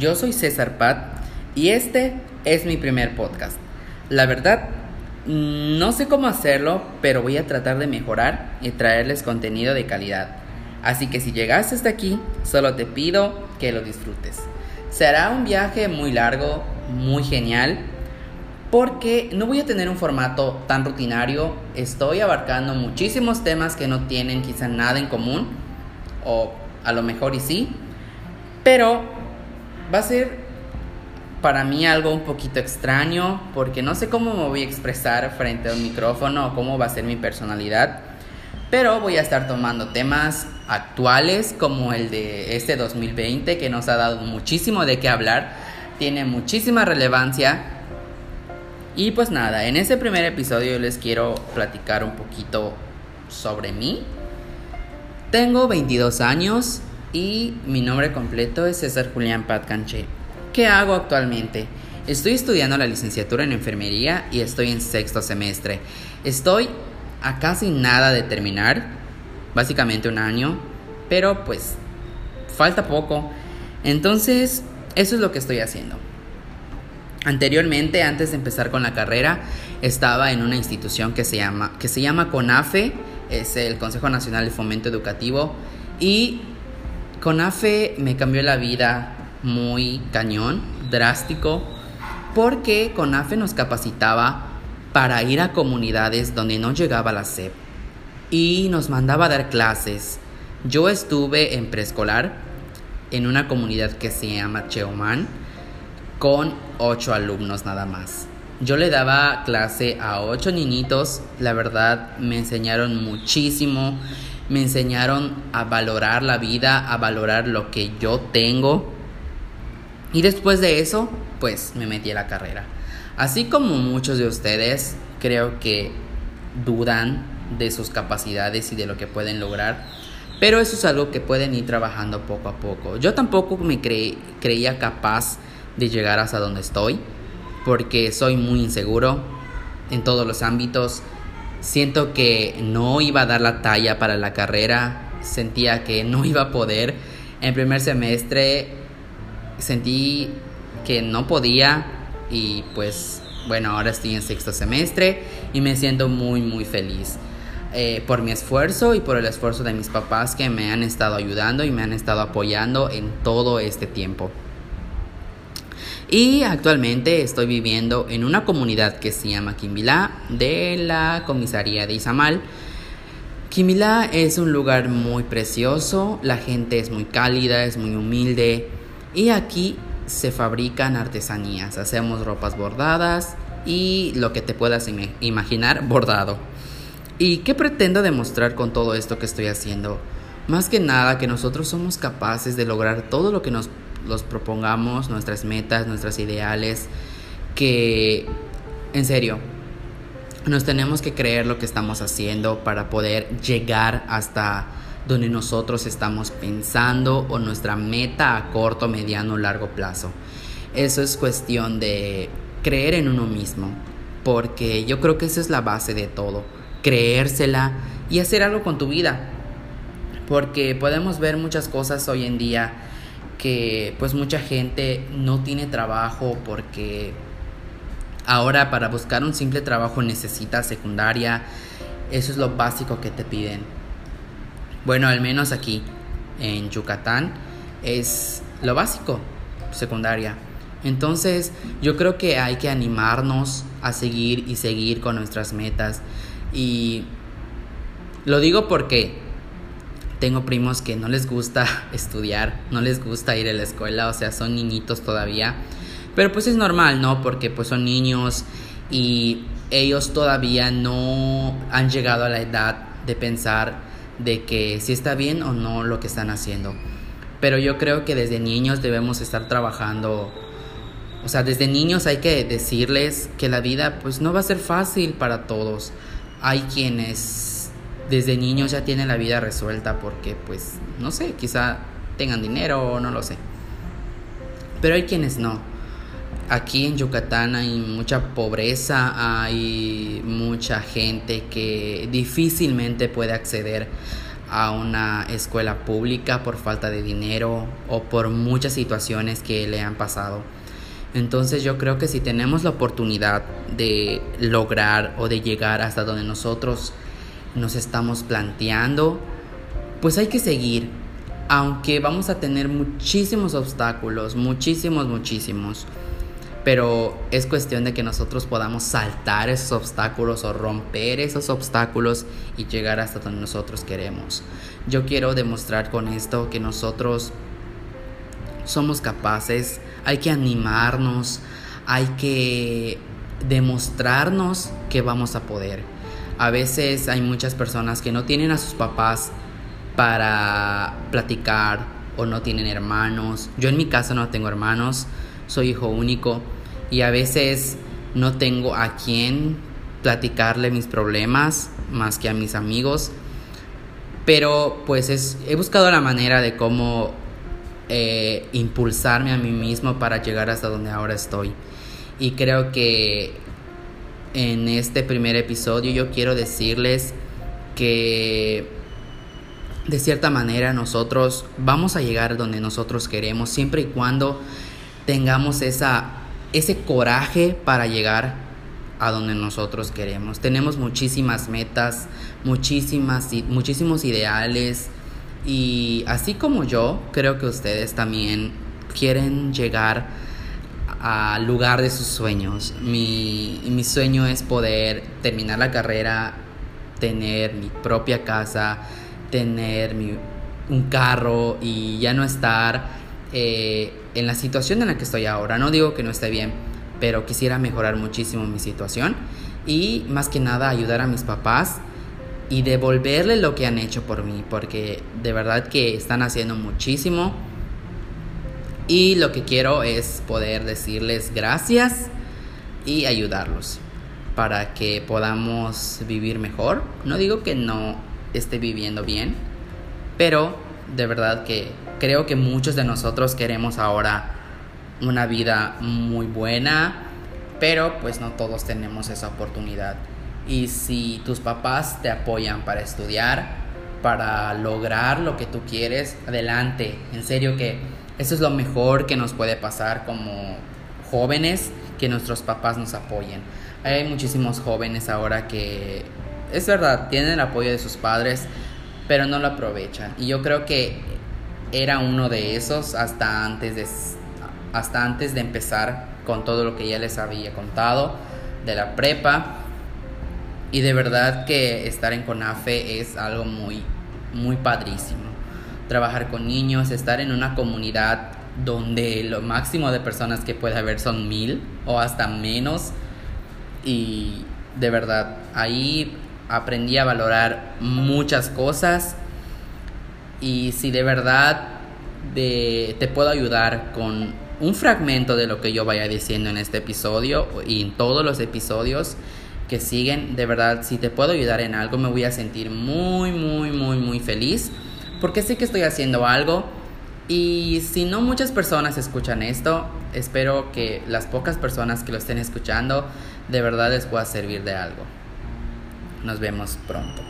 Yo soy César Pat y este es mi primer podcast. La verdad, no sé cómo hacerlo, pero voy a tratar de mejorar y traerles contenido de calidad. Así que si llegaste hasta aquí, solo te pido que lo disfrutes. Será un viaje muy largo, muy genial, porque no voy a tener un formato tan rutinario. Estoy abarcando muchísimos temas que no tienen quizá nada en común, o a lo mejor sí, pero va a ser para mí algo un poquito extraño porque no sé cómo me voy a expresar frente a un micrófono o cómo va a ser mi personalidad. Pero voy a estar tomando temas actuales como el de este 2020 que nos ha dado muchísimo de qué hablar, tiene muchísima relevancia. Y pues nada, en este primer episodio les quiero platicar un poquito sobre mí. Tengo 22 años, y mi nombre completo es César Julián Patcanche. ¿Qué hago actualmente? Estoy estudiando la licenciatura en enfermería y estoy en sexto semestre. Estoy a casi nada de terminar, básicamente un año, pero pues falta poco. Entonces, eso es lo que estoy haciendo. Anteriormente, antes de empezar con la carrera, estaba en una institución que se llama, que se llama CONAFE, es el Consejo Nacional de Fomento Educativo, y CONAFE me cambió la vida muy cañón, drástico, porque CONAFE nos capacitaba para ir a comunidades donde no llegaba la SEP y nos mandaba a dar clases. Yo estuve en preescolar en una comunidad que se llama Cheoman con ocho alumnos nada más. Yo le daba clase a ocho niñitos, la verdad me enseñaron muchísimo me enseñaron a valorar la vida, a valorar lo que yo tengo. Y después de eso, pues me metí a la carrera. Así como muchos de ustedes, creo que dudan de sus capacidades y de lo que pueden lograr. Pero eso es algo que pueden ir trabajando poco a poco. Yo tampoco me creía capaz de llegar hasta donde estoy, porque soy muy inseguro en todos los ámbitos. Siento que no iba a dar la talla para la carrera, sentía que no iba a poder. En primer semestre sentí que no podía y pues bueno, ahora estoy en sexto semestre y me siento muy muy feliz. Eh, por mi esfuerzo y por el esfuerzo de mis papás que me han estado ayudando y me han estado apoyando en todo este tiempo. Y actualmente estoy viviendo en una comunidad que se llama Quimbilá de la comisaría de Izamal. Quimbilá es un lugar muy precioso, la gente es muy cálida, es muy humilde y aquí se fabrican artesanías, hacemos ropas bordadas y lo que te puedas imaginar bordado. ¿Y qué pretendo demostrar con todo esto que estoy haciendo? Más que nada que nosotros somos capaces de lograr todo lo que nos los propongamos, nuestras metas, nuestras ideales, que en serio, nos tenemos que creer lo que estamos haciendo para poder llegar hasta donde nosotros estamos pensando o nuestra meta a corto, mediano o largo plazo. Eso es cuestión de creer en uno mismo, porque yo creo que esa es la base de todo, creérsela y hacer algo con tu vida. Porque podemos ver muchas cosas hoy en día que pues mucha gente no tiene trabajo porque ahora para buscar un simple trabajo necesitas secundaria. Eso es lo básico que te piden. Bueno, al menos aquí en Yucatán es lo básico, secundaria. Entonces yo creo que hay que animarnos a seguir y seguir con nuestras metas. Y lo digo porque tengo primos que no les gusta estudiar, no les gusta ir a la escuela, o sea, son niñitos todavía. Pero pues es normal, ¿no? Porque pues son niños y ellos todavía no han llegado a la edad de pensar de que si está bien o no lo que están haciendo. Pero yo creo que desde niños debemos estar trabajando. O sea, desde niños hay que decirles que la vida pues no va a ser fácil para todos. Hay quienes desde niños ya tienen la vida resuelta porque pues no sé, quizá tengan dinero o no lo sé. Pero hay quienes no. Aquí en Yucatán hay mucha pobreza, hay mucha gente que difícilmente puede acceder a una escuela pública por falta de dinero o por muchas situaciones que le han pasado. Entonces yo creo que si tenemos la oportunidad de lograr o de llegar hasta donde nosotros nos estamos planteando, pues hay que seguir, aunque vamos a tener muchísimos obstáculos, muchísimos, muchísimos. Pero es cuestión de que nosotros podamos saltar esos obstáculos o romper esos obstáculos y llegar hasta donde nosotros queremos. Yo quiero demostrar con esto que nosotros somos capaces, hay que animarnos, hay que demostrarnos que vamos a poder. A veces hay muchas personas que no tienen a sus papás para platicar o no tienen hermanos. Yo en mi casa no tengo hermanos, soy hijo único y a veces no tengo a quién platicarle mis problemas más que a mis amigos. Pero pues es, he buscado la manera de cómo eh, impulsarme a mí mismo para llegar hasta donde ahora estoy. Y creo que en este primer episodio yo quiero decirles que de cierta manera nosotros vamos a llegar donde nosotros queremos siempre y cuando tengamos esa, ese coraje para llegar a donde nosotros queremos. Tenemos muchísimas metas, muchísimas, muchísimos ideales, y así como yo, creo que ustedes también quieren llegar al lugar de sus sueños. Mi, mi sueño es poder terminar la carrera, tener mi propia casa, tener mi, un carro y ya no estar eh, en la situación en la que estoy ahora. No digo que no esté bien, pero quisiera mejorar muchísimo mi situación y más que nada ayudar a mis papás y devolverle lo que han hecho por mí, porque de verdad que están haciendo muchísimo. Y lo que quiero es poder decirles gracias y ayudarlos para que podamos vivir mejor. No digo que no esté viviendo bien, pero de verdad que creo que muchos de nosotros queremos ahora una vida muy buena, pero pues no todos tenemos esa oportunidad. Y si tus papás te apoyan para estudiar, para lograr lo que tú quieres, adelante. En serio que eso es lo mejor que nos puede pasar como jóvenes, que nuestros papás nos apoyen. Hay muchísimos jóvenes ahora que, es verdad, tienen el apoyo de sus padres, pero no lo aprovechan. Y yo creo que era uno de esos hasta antes de, hasta antes de empezar con todo lo que ya les había contado de la prepa y de verdad que estar en CONAFE es algo muy, muy padrísimo. Trabajar con niños, estar en una comunidad donde lo máximo de personas que puede haber son mil o hasta menos. Y de verdad, ahí aprendí a valorar muchas cosas. Y si de verdad te puedo ayudar con un fragmento de lo que yo vaya diciendo en este episodio y en todos los episodios, que siguen. De verdad, si te puedo ayudar en algo, me voy a sentir muy, muy, muy, muy feliz. Porque sé que estoy haciendo algo. Y si no muchas personas escuchan esto, espero que las pocas personas que lo estén escuchando, de verdad les pueda servir de algo. Nos vemos pronto.